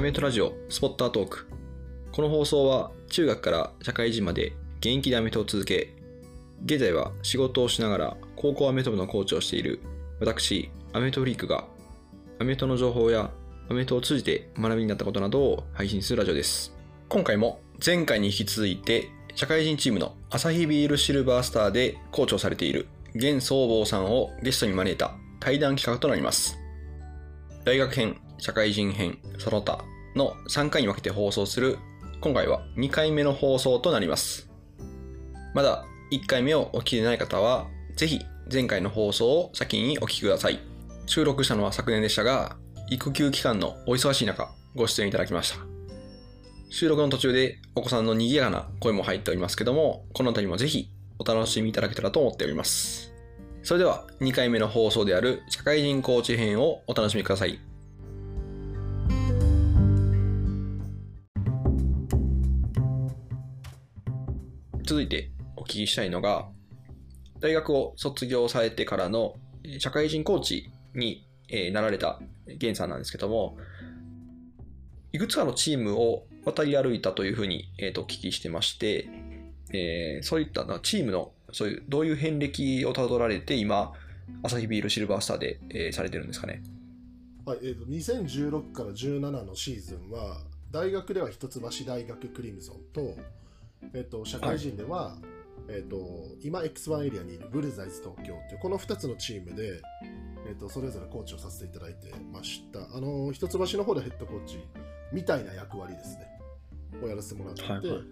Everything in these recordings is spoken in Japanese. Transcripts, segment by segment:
アメフトラジオスポッタートーク。この放送は中学から社会人まで現役でアメトを続け、現在は仕事をしながら高校アメト部のコーチをしている私、アメトフリークがアメトの情報やアメトを通じて学びになったことなどを配信するラジオです。今回も前回に引き続いて社会人チームのアサヒビールシルバースターでコーチをされている現総坊さんをゲストに招いた対談企画となります。大学編、社会人編、その他の3回に分けて放送する今回は2回目の放送となります。まだ1回目をお聞きでない方は、ぜひ前回の放送を先にお聞きください。収録したのは昨年でしたが、育休期間のお忙しい中、ご出演いただきました。収録の途中でお子さんの賑やかな声も入っておりますけども、この辺りもぜひお楽しみいただけたらと思っております。それでは2回目の放送である社会人コーチ編をお楽しみください。続いてお聞きしたいのが、大学を卒業されてからの社会人コーチになられた源さんなんですけども、いくつかのチームを渡り歩いたというふうに、えーとお聞きしてまして、えーそういったチームのそういうどういう遍歴をたどられて今、アサヒビールシルバースターで、えーされてるんですかね？はいえー、と2016から17のシーズンは大学では一橋大学クリムゾンと,、えー、と社会人では、えー、と今 X1 エリアにいるブルザイズ東京というこの2つのチームで、えー、とそれぞれコーチをさせていただいてました。あの一橋の方でヘッドコーチみたいな役割ですね。をやらせてもらっていて、はいはい。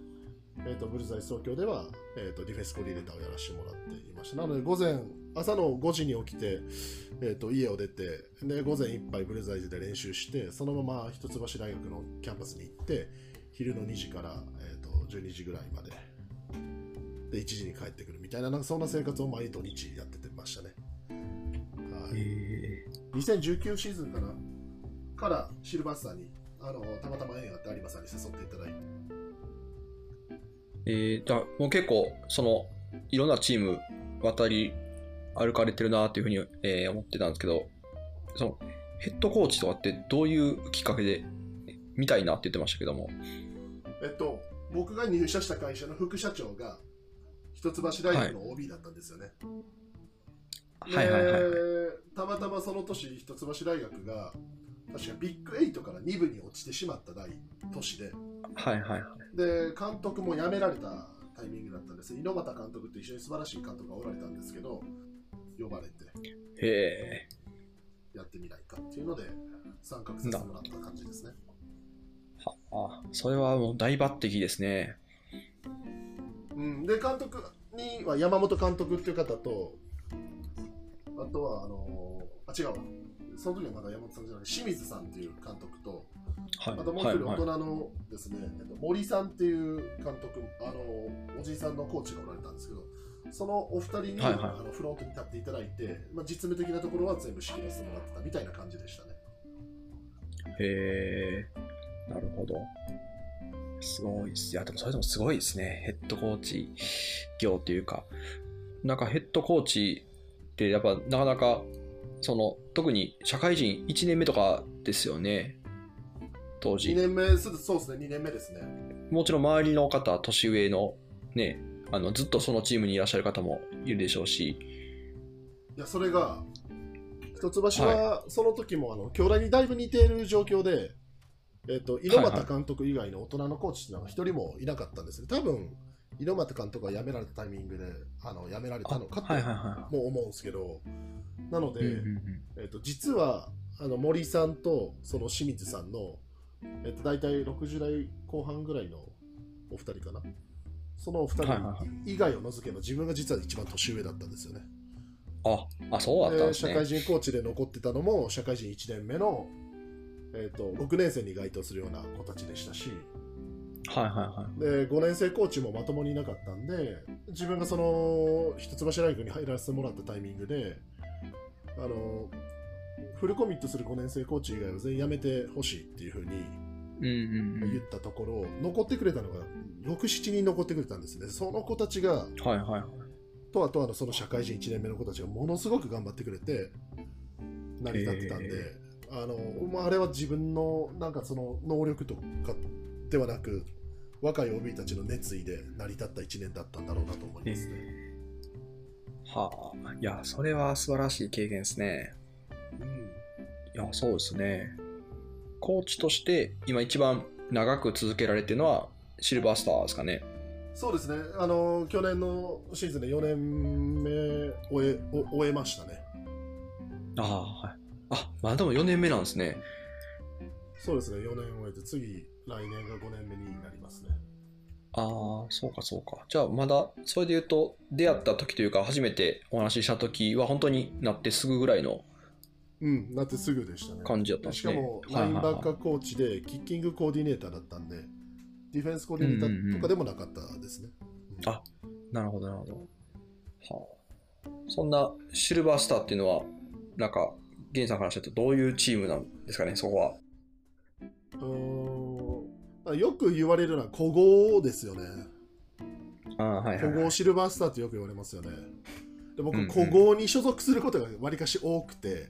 えー、とブルザイズ東京では、えー、とディフェンスコーディネーターをやらせてもらっていました。なので午前朝の5時に起きてえー、と家を出てで午前いっぱいブルザイズで練習してそのまま一橋大学のキャンパスに行って昼の2時から、12時ぐらいまで。で1時に帰ってくるみたいななんかそんな生活を毎土日やっててましたね、はい、2019シーズンかなからシルバースターにあのたまたま縁があって有馬さんに誘っていただいて。えー、だもう結構、その、いろんなチーム渡り歩かれてるなっていうふうに、えー思ってたんですけど、その、ヘッドコーチとかってどういうきっかけで見たいなって言ってましたけども。えっと僕が入社した会社の副社長が一橋大学の OB だったんですよね、はいはいはいはい。でたまたまその年一橋大学が確かビッグ8から2部に落ちてしまった大年ではいはいはい。で監督も辞められたタイミングだったんです猪俣監督って一緒に素晴らしい監督がおられたんですけど呼ばれてへえ。やってみないかっていうので参画させてもらった感じですねあ、それはもう大抜擢ですね。うん、で監督には山本監督っていう方とあとはあのあ違うわその時はまだ山本さんじゃない清水さんっていう監督とはい。あともう一人大人のですね、えっと森さんっていう監督あのおじいさんのコーチがおられたんですけどそのお二人に、はいはいあのフロントに立っていただいて、まあ、実務的なところは全部仕切らせてもらってたみたいな感じでしたねへえ。なるほど。すごいです。いや、でもそれでもすごいですね。ヘッドコーチ業っていうか。なんかヘッドコーチってやっぱなかなか、その、特に社会人1年目とかですよね。当2時。年目そうですね2年目ですねもちろん周りの方、年上のね、あの、ずっとそのチームにいらっしゃる方もいるでしょうし。いやそれが一橋はその時もあの兄弟にだいぶ似ている状況で、えっと猪俣監督以外の大人のコーチっていうのは一人もいなかったんですね。多分猪俣監督が辞められたタイミングであの辞められたのかとも思うんですけどなので、えっと実はあの森さんとその清水さんの、えっと大体60代後半ぐらいのお二人かな。そのお二人以外を除けば自分が実は一番年上だったんですよね。あ、あ、そうだったんですね。社会人コーチで残ってたのも社会人1年目の、えー、と6年生に該当するような子たちでしたしはいはいはい。で5年生コーチもまともにいなかったんで自分がその一橋大学に入らせてもらったタイミングであのフルコミットする5年生コーチ以外は全員辞めてほしいっていうふうに。言ったところ、残ってくれたのが67人残ってくれたんですねその子たちがはいはいはい。とあとあのその社会人1年目の子たちがものすごく頑張ってくれて成り立ってたんで、へあのまあ、あれは自分のなんかその能力とかではなく若い OB たちの熱意で成り立った1年だったんだろうなと思いますね。はあ、いや、それは素晴らしい経験ですね。うんいや、そうですね。コーチとして今一番長く続けられてるのはシルバースターですかね。そうですねあの去年のシーズンで4年目終えお終えましたね。ああ、はい。あ、まあでも4年目なんですね。そうですね4年終えて次来年が5年目になりますね。ああ、そうかそうか。じゃあまだ、それで言うと、出会った時というか、初めてお話しした時は本当になってすぐぐらいのうん、なってすぐでしたね。感じだったんですね。しかも、ラインバッカーコーチで、キッキングコーディネーターだったんで、ディフェンスコーディネーターとかでもなかったですね。あなるほど、なるほど。はあ。そんなシルバースターっていうのは、なんか、ゲンさんからしたらどういうチームなんですかね、そこは。うーんよく言われるのは古豪ですよね。ああ、はいはい、はい。古豪シルバースターってよく言われますよね。で僕、うんうん古豪に所属することがわりかし多くて、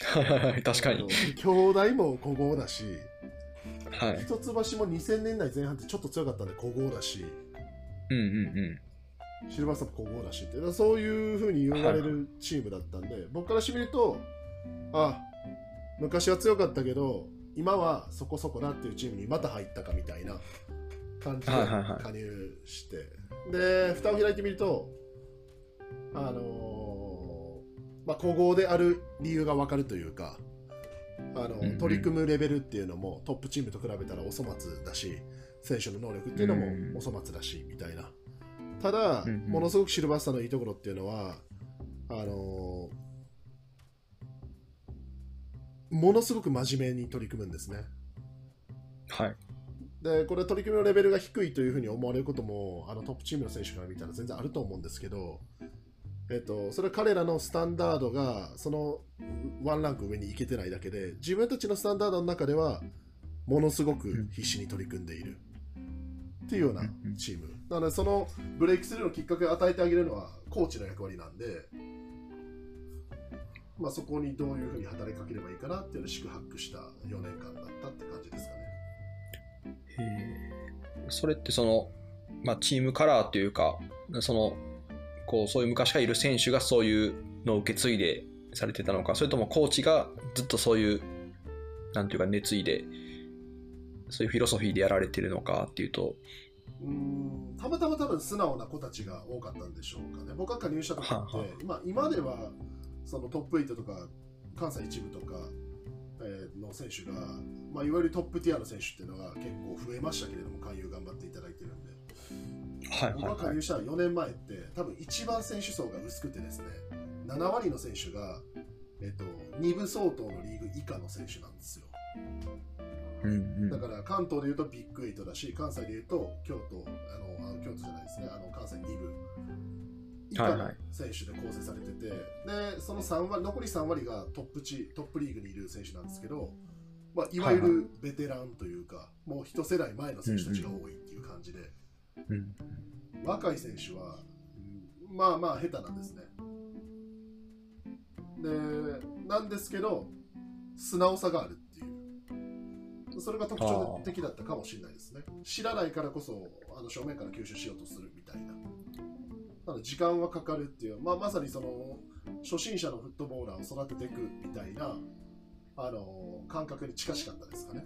はいはいはい、確かに。兄弟も古豪だし、はい。一橋も2000年代前半ってちょっと強かったんで古豪だし、うんうんうん。シルバースターも古豪だしって、そういうふうに言われるチームだったんで、僕からしてみると、あ昔は強かったけど、今はそこそこなっていうチームにまた入ったかみたいな感じで加入して、で、蓋を開いてみると、あのーまあ、古豪である理由が分かるというか、あのうんうん。取り組むレベルっていうのもトップチームと比べたらお粗末だし、選手の能力っていうのうんもお粗末だし、みたいな。ただ、うんうん。ものすごくシルバースターのいいところっていうのは、あのーものすごく真面目に取り組むんですね。はい。で、これ取り組みのレベルが低いというふうに思われることも、あのトップチームの選手から見たら全然あると思うんですけど、えっと、それは彼らのスタンダードがそのワンランク上に行けてないだけで、自分たちのスタンダードの中では、ものすごく必死に取り組んでいるっていうようなチーム。なので、そのブレイクスルーのきっかけを与えてあげるのはコーチの役割なんで、まあ、そこにどういうふうに働きかければいいかなっていうのを宿泊した4年間だったって感じですかね。それってその、まあ、チームカラーというか、その、こう、そういう昔からいる選手がそういうのを受け継いでされてたのか、それともコーチがずっとそういう、なんていうか熱意で、そういうフィロソフィーでやられてるのかっていうと、うーんたまたま多分素直な子たちが多かったんでしょうかね。僕が加入した時って、はあはまあ、今ではそのトップ8とか関西一部とか、えーの選手が、まあ、いわゆるトップティアの選手っていうのが結構増えましたけれども、勧誘頑張っていただいてるんで、はい僕が加入した4年前って、多分一番選手層が薄くてですね、7割の選手が、えっと2部相当のリーグ以下の選手なんですよ。うんうん。だから関東でいうとビッグ8だし、関西でいうと京都、あのあ京都じゃないですね、あの関西2部以下のはいはい選手で構成されてて、でその3割残り3割がトップチトップリーグにいる選手なんですけど、まあ、いわゆはいるベテランというか、もう一世代前の選手たちが多いっていう感じで、うん若い選手は、うんまあまあ下手なんですね。で、なんですけど、素直さがあるっていう。それが特徴的だったかもしれないですね。知らないからこそ、あの正面から吸収しようとするみたいな。なので時間はかかるっていう、まあ、まさにその初心者のフットボーラーを育てていくみたいなあの感覚に近しかったですかね。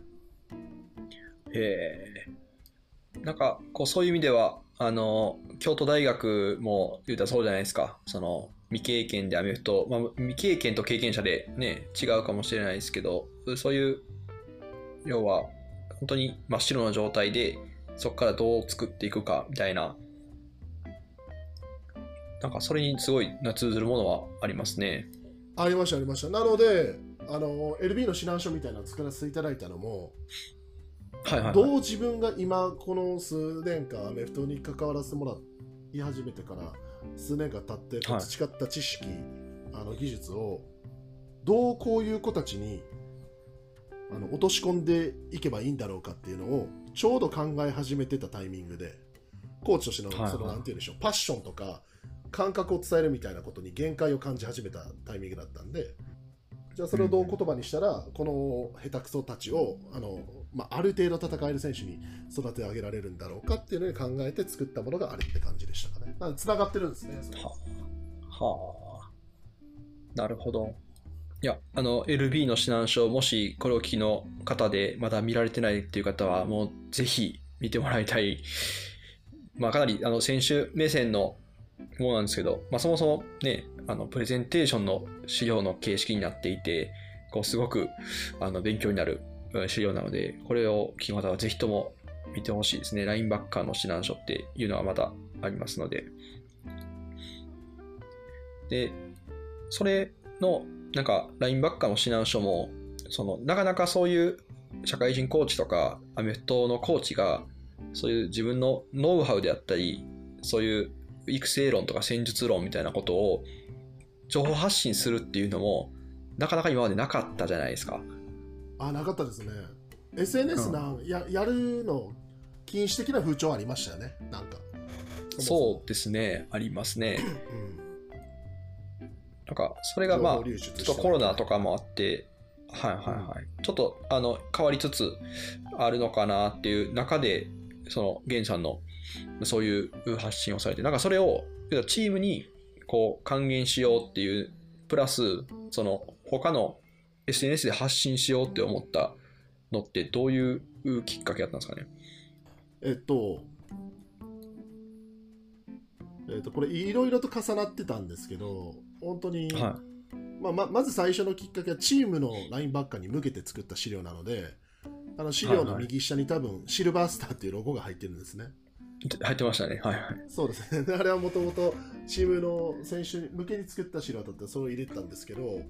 へえ。なんか、こう、そういう意味では、あの、京都大学も言うたらそうじゃないですか。その、未経験でアメフト、まあ、未経験と経験者でね、違うかもしれないですけど、そういう、要は、本当に真っ白な状態で、そこからどう作っていくか、みたいな、なんか、それにすごいな通ずるものはありますね。ありましたありました。なのであの LB の指南書みたいなのを作らせていただいたのも、はいはい、はい。どう自分が今この数年間アメフトに関わらせてもらい始めてから数年間経ってはい培った知識、あの技術をどうこういう子たちにあの落とし込んでいけばいいんだろうかっていうのをちょうど考え始めてたタイミングでコーチとしてのはいはいそのなんて言うんでしょうパッションとか感覚を伝えるみたいなことに限界を感じ始めたタイミングだったんでじゃあそれをどう言葉にしたら、この下手くそたちをあの、まあ、ある程度戦える選手に育て上げられるんだろうかっていうのに考えて作ったものがあれって感じでしたかね。なので繋がってるんですね。はあ。なるほど。いや、あの、LB の指南書、もしこれを聞きの方でまだ見られてないっていう方は、もうぜひ見てもらいたい。まあ、かなり、あの、選手目線のものなんですけど、まあ、そもそもね、あの、プレゼンテーションの資料の形式になっていて、こう、すごく、あの、勉強になる資料なので、これを聞く方はぜひとも見てほしいですね。ラインバッカーの指南書っていうのはまだありますので。で、それの、なんか、ラインバッカーの指南書も、その、なかなかそういう社会人コーチとか、アメフトのコーチが、そういう自分のノウハウであったり、そういう育成論とか戦術論みたいなことを情報発信するっていうのも、なかなか今までなかったじゃないですか。あ、なかったですね。SNS な、ややるの禁止的な風潮ありましたよね。なんか。そうですね、ありますね。うん。なんか、それがまあちょっとコロナとかもあって、はいはいはい。ちょっと、あの、変わりつつあるのかなっていう中で、その、ゲンさんの、そういう発信をされて、なんかそれを、チームに、こう、還元しようっていう、プラス、その、他の SNS で発信しようって思ったのって、どういうきっかけだったんですかね？えっと、えっと、これいろいろと重なってたんですけど、本当に、はまあ、ままず最初のきっかけはチームのラインバッカーに向けて作った資料なので、あの資料の右下に多分シルバースターっていうロゴが入ってるんですね。い。入ってましたね。はいはい。そうですね。あれはもともとチームの選手向けに作った資料だったらそれを入れてたんですけど、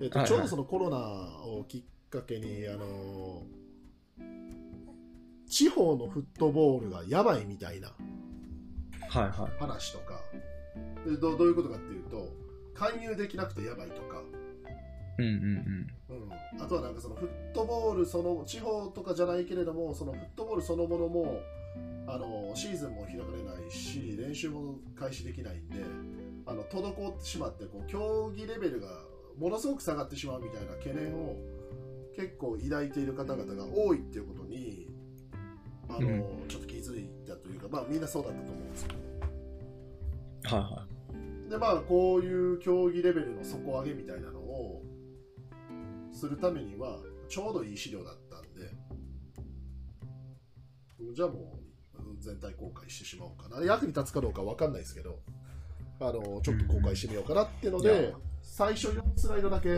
えっとはいはいちょうどそのコロナをきっかけに、あの地方のフットボールがやばいみたいなはいはい。話とかでどうどういうことかっていうと勧誘できなくてやばいとか、うんうんうん、あとはなんかそのフットボールその地方とかじゃないけれどもそのフットボールそのものもあのシーズンも開かれないし練習も開始できないんであの滞ってしまってこう競技レベルがものすごく下がってしまうみたいな懸念を結構抱いている方々が多いっていうことにあの、うんちょっと気づいたというかまあみんなそうだったと思うんですけどうん。はいはでまあこういう競技レベルの底上げみたいなのをするためにはちょうどいい資料だったんでじゃあもう全体公開してしまおうかな役に立つかどうかわかんないですけどあのちょっと公開してみようかなっていうのうん最初4スライドだけ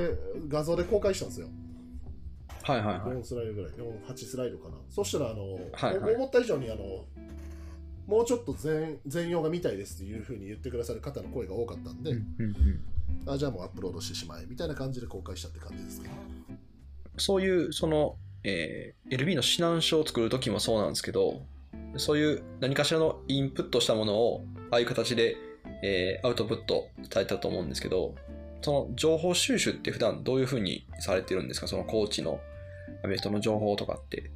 画像で公開したんですよい。はいはいはい。4スライドぐらい4 8スライドかなそしたらあの、はいはい思った以上にあのもうちょっと全全容が見たいですっていうふうに言ってくださる方の声が多かったんで、うんうんうんあじゃあもうアップロードしてしまえみたいな感じで公開したって感じですかね。そういう、その、えー LB の指南書を作るときもそうなんですけど、そういう何かしらのインプットしたものを、ああいう形で、えーアウトプットされたと思うんですけど、その情報収集って普段どういうふうにされてるんですか？そのコーチのアメフトの情報とかって。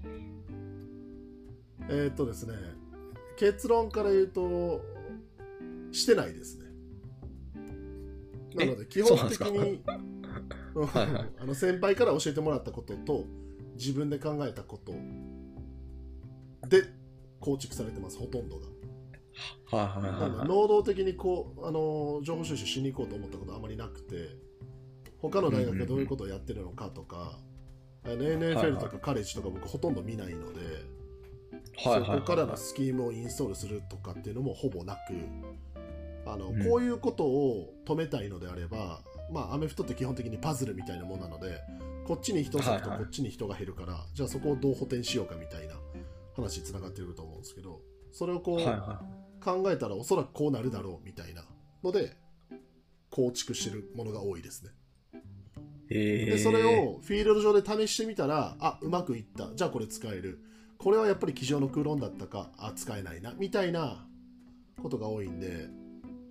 えーっとですね、結論から言うと、してないですね。なので、基本的に、あの先輩から教えてもらったことと、自分で考えたことで構築されてます、ほとんどが。はいはいなので能動的にこうあの情報収集しに行こうと思ったことはあまりなくて他の大学がどういうことをやってるのかとか、あの NFL とかカレッジとか僕ほとんど見ないので、はいはいはいそこからのスキームをインストールするとかっていうのもほぼなくあの、うん。こういうことを止めたいのであれば、まあ、アメフトって基本的にパズルみたいなものなのでこっちに人を割くとはいはい。こっちに人が減るから、じゃあそこをどう補填しようかみたいな話につながってくると思うんですけどそれをこう、はいは考えたらおそらくこうなるだろうみたいなので構築してるものが多いですね。い。えー、でそれをフィールド上で試してみたらあうまくいったじゃあこれ使えるこれはやっぱり机上の空論だったかあ使えないなみたいなことが多いんで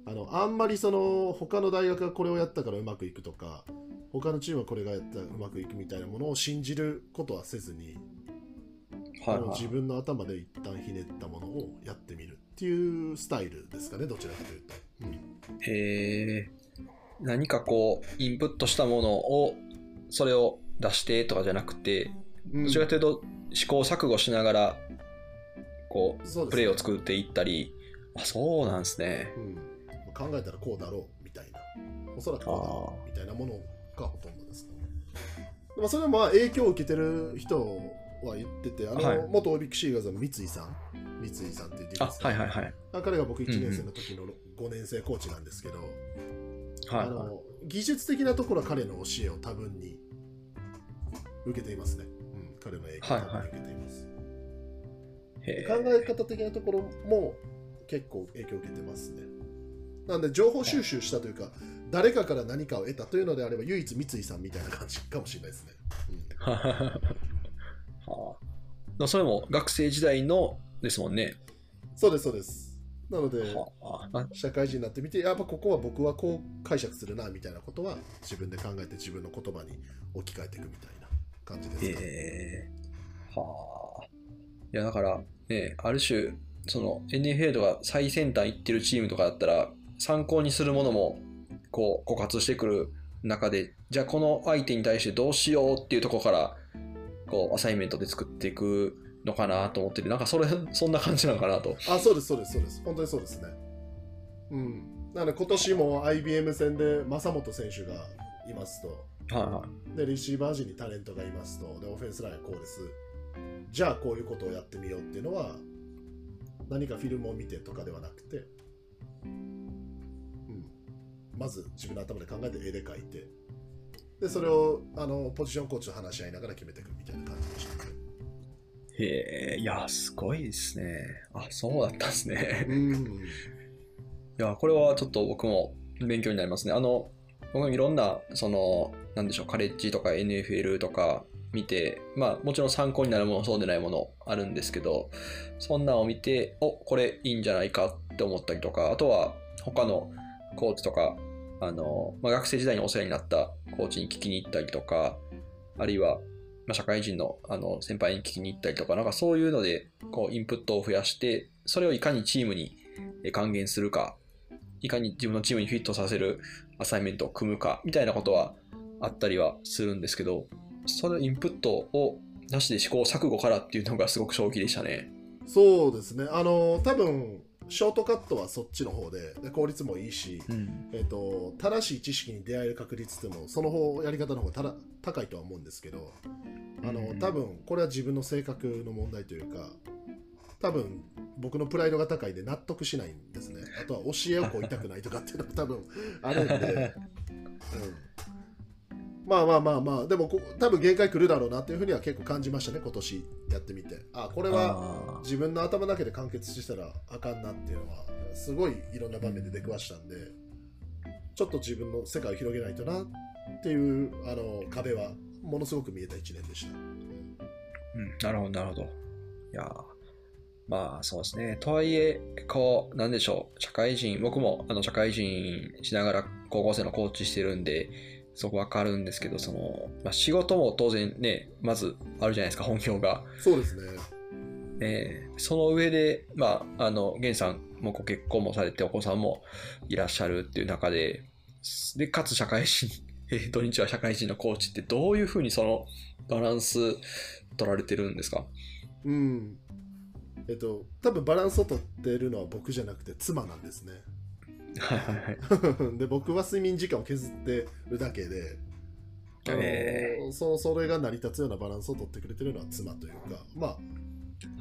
あのあんまりその他の大学がこれをやったからうまくいくとか他のチームはこれがやったらうまくいくみたいなものを信じることはせずに、はいはい。自分の頭で一旦ひねったものをやってみるっていうスタイルですかねどちらかというと。うんえー。何かこう、インプットしたものをそれを出してとかじゃなくて、うん。どちらかというと試行錯誤しながらこうね。プレーを作っていったり。あそうなんですね。うん、考えたらこうだろうみたいな。おそらくこうだろうみたいなものがほとんどですね、まあ、それはまあ影響を受けてる人は言っててあの、はい。元オリックシーガーズの三井さん。三井さんって言ってあはいはいはい。あ彼が僕1年生の時の5年生コーチなんですけど、はいはい。あの技術的なところは彼の教えを多分に受けていますね、うん、彼の影響を多分に受けています、へ考え方的なところも結構影響を受けてますね。なんで情報収集したというか、誰かから何かを得たというのであれば、唯一三井さんみたいな感じかもしれないですね。うん。は あそれも学生時代のですもんね。そうです、そうです。なので、社会人になってみて、やっぱここは僕はこう解釈するなみたいなことは自分で考えて自分の言葉に置き換えていくみたいな感じですか、へえはあ。いやだからね、ある種、その NFL とか最先端行ってるチームとかだったら、参考にするものもこう枯渇してくる中で、じゃあこの相手に対してどうしようっていうところから、こうアサイメントで作っていくのかなと思ってて、なんかそれ、そんな感じなのかなと。あ、そうです、そうです、そうです。本当にそうですね。うん。なので今年も IBM 戦で正本選手がいますと、はいはい。で、リシーバー陣にタレントがいますと、で、オフェンスラインはこうです。じゃあ、こういうことをやってみようっていうのは、何かフィルムを見てとかではなくて、うん、まず自分の頭で考えて絵で描いて、で、それをあのポジションコーチと話し合いながら決めていくみたいな感じでしたね。へえ、いや、すごいですね。あ、そうだったんですね。うん、いや、これはちょっと僕も勉強になりますね。あの、僕もいろんな、その、なんでしょう、カレッジとか NFL とか見て、まあ、もちろん参考になるもの、そうでないものあるんですけど、そんなんを見て、お、これいいんじゃないかって思ったりとか、あとは他のコーチとか、あの、まあ、学生時代にお世話になったコーチに聞きに行ったりとか、あるいは、まあ、社会人のあの先輩に聞きに行ったりとか、なんかそういうので、こう、インプットを増やして、それをいかにチームに還元するか、いかに自分のチームにフィットさせるアサイメントを組むか、みたいなことはあったりはするんですけど、そのインプットをなしで試行錯誤からっていうのがすごく衝撃でしたね。そうですね。あの、多分ショートカットはそっちの方で、で効率もいいし、うん。えっと正しい知識に出会える確率ってもその方やり方の方がただ高いとは思うんですけどあのうん。多分これは自分の性格の問題というか多分僕のプライドが高いんで納得しないんですね。あとは教えをこう痛くないとかっていうのが多分あるんで、うん、まあまあまあまあでもこ多分限界来るだろうなっていうふうには結構感じましたね今年やってみてあこれはあ自分の頭だけで完結したらあかんなっていうのはすごいいろんな場面で出くわしたんでちょっと自分の世界を広げないとなっていうあの壁はものすごく見えた1年でした。ーうん、なるほど、なるほど。いやーまあそうですね。とはいえ、こう、なんでしょう、社会人、僕もあの社会人しながら高校生のコーチしてるんで、そこわかるんですけど、その、まあ、仕事も当然ね、まずあるじゃないですか、本業が。そうですね。えーその上で、まあ、あの、源さんもご結婚もされて、お子さんもいらっしゃるっていう中で、で、かつ社会人、えー土日は社会人のコーチってどういうふうにそのバランス取られてるんですか？うん。えっと、多分バランスを取ってるのは僕じゃなくて妻なんですね。はいはいはい。で僕は睡眠時間を削ってるだけで、え。そそれが成り立つようなバランスを取ってくれてるのは妻というか、まあ、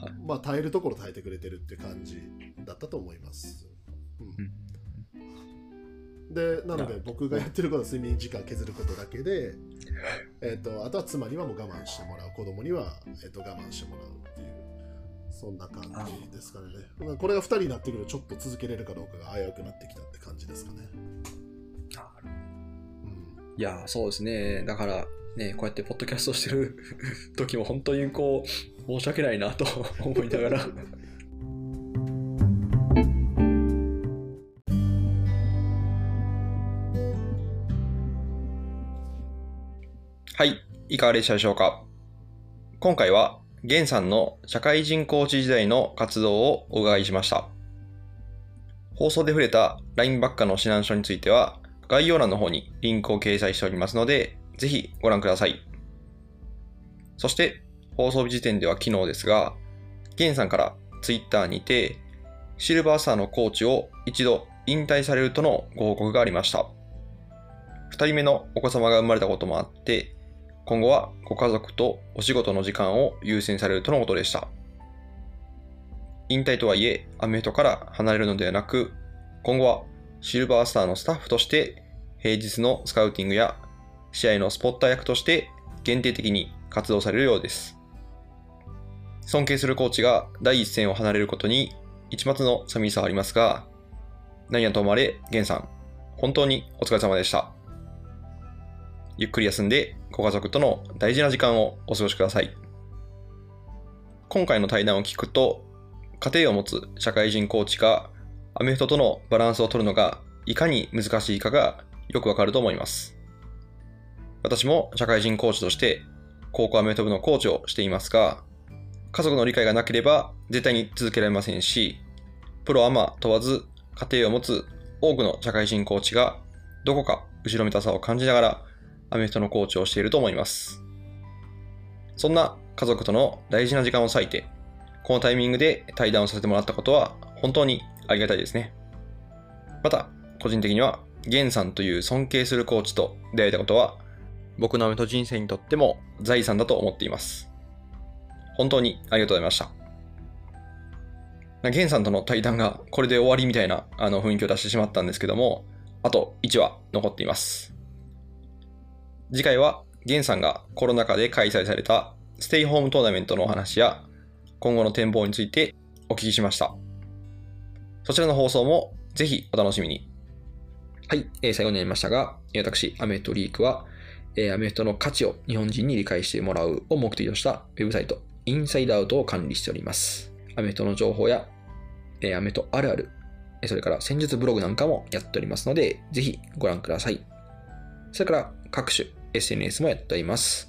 はい。まあ耐えるところ耐えてくれてるって感じだったと思います。うん。うん。でなので僕がやってることは睡眠時間削ることだけで、えっとあとは妻にはもう我慢してもらう子供には、えっと我慢してもらうそんな感じですかね。まあこれが2人になってくるとちょっと続けれるかどうかが危うくなってきたって感じですかね、いや、そうですね。だから、ね、こうやってポッドキャストしてる 時も本当にこう、申し訳ないなと思いながら。はい、いかがでしたでしょうか？今回は、ゲンさんの社会人コーチ時代の活動をお伺いしました。放送で触れた LINE バッカの指南書については、概要欄の方にリンクを掲載しておりますので、ぜひご覧ください。そして、放送日時点では昨日ですが、ゲンさんからツイッターにて、シルバースターのコーチを一度引退されるとのご報告がありました。二人目のお子様が生まれたこともあって、今後はご家族とお仕事の時間を優先されるとのことでした。引退とはいえ、アメフトから離れるのではなく、今後はシルバースターのスタッフとして、平日のスカウティングや試合のスポッター役として限定的に活動されるようです。尊敬するコーチが第一線を離れることに一抹の寂しさはありますが、何やともあれ、ゲンさん、本当にお疲れ様でした。ゆっくり休んでご家族との大事な時間をお過ごしください。今回の対談を聞くと、家庭を持つ社会人コーチがアメフトとのバランスを取るのがいかに難しいかがよくわかると思います。私も社会人コーチとして高校アメフト部のコーチをしていますが、家族の理解がなければ絶対に続けられませんし、プロアマ問わず家庭を持つ多くの社会人コーチがどこか後ろめたさを感じながらアメフトのコーチをしていると思います。そんな家族との大事な時間を割いて、このタイミングで対談をさせてもらったことは本当にありがたいですね。また、個人的には、ゲンさんという尊敬するコーチと出会えたことは、僕のアメフト人生にとっても財産だと思っています。本当にありがとうございました。ゲンさんとの対談がこれで終わりみたいなあの雰囲気を出してしまったんですけども、あと1話残っています。次回はゲンさんがコロナ禍で開催されたステイホームトーナメントのお話や今後の展望についてお聞きしました。そちらの放送もぜひお楽しみに。はい、えー最後になりましたが、私、アメフトリークは、えーアメフトの価値を日本人に理解してもらうを目的としたウェブサイト、インサイドアウトを管理しております。アメフトの情報や、えーアメフトあるある、それから戦術ブログなんかもやっておりますので、ぜひご覧ください。それから各種 SNS もやっております。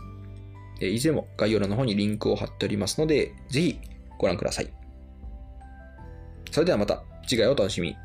えーいずれも概要欄の方にリンクを貼っておりますので、ぜひご覧ください。それではまた次回お楽しみに。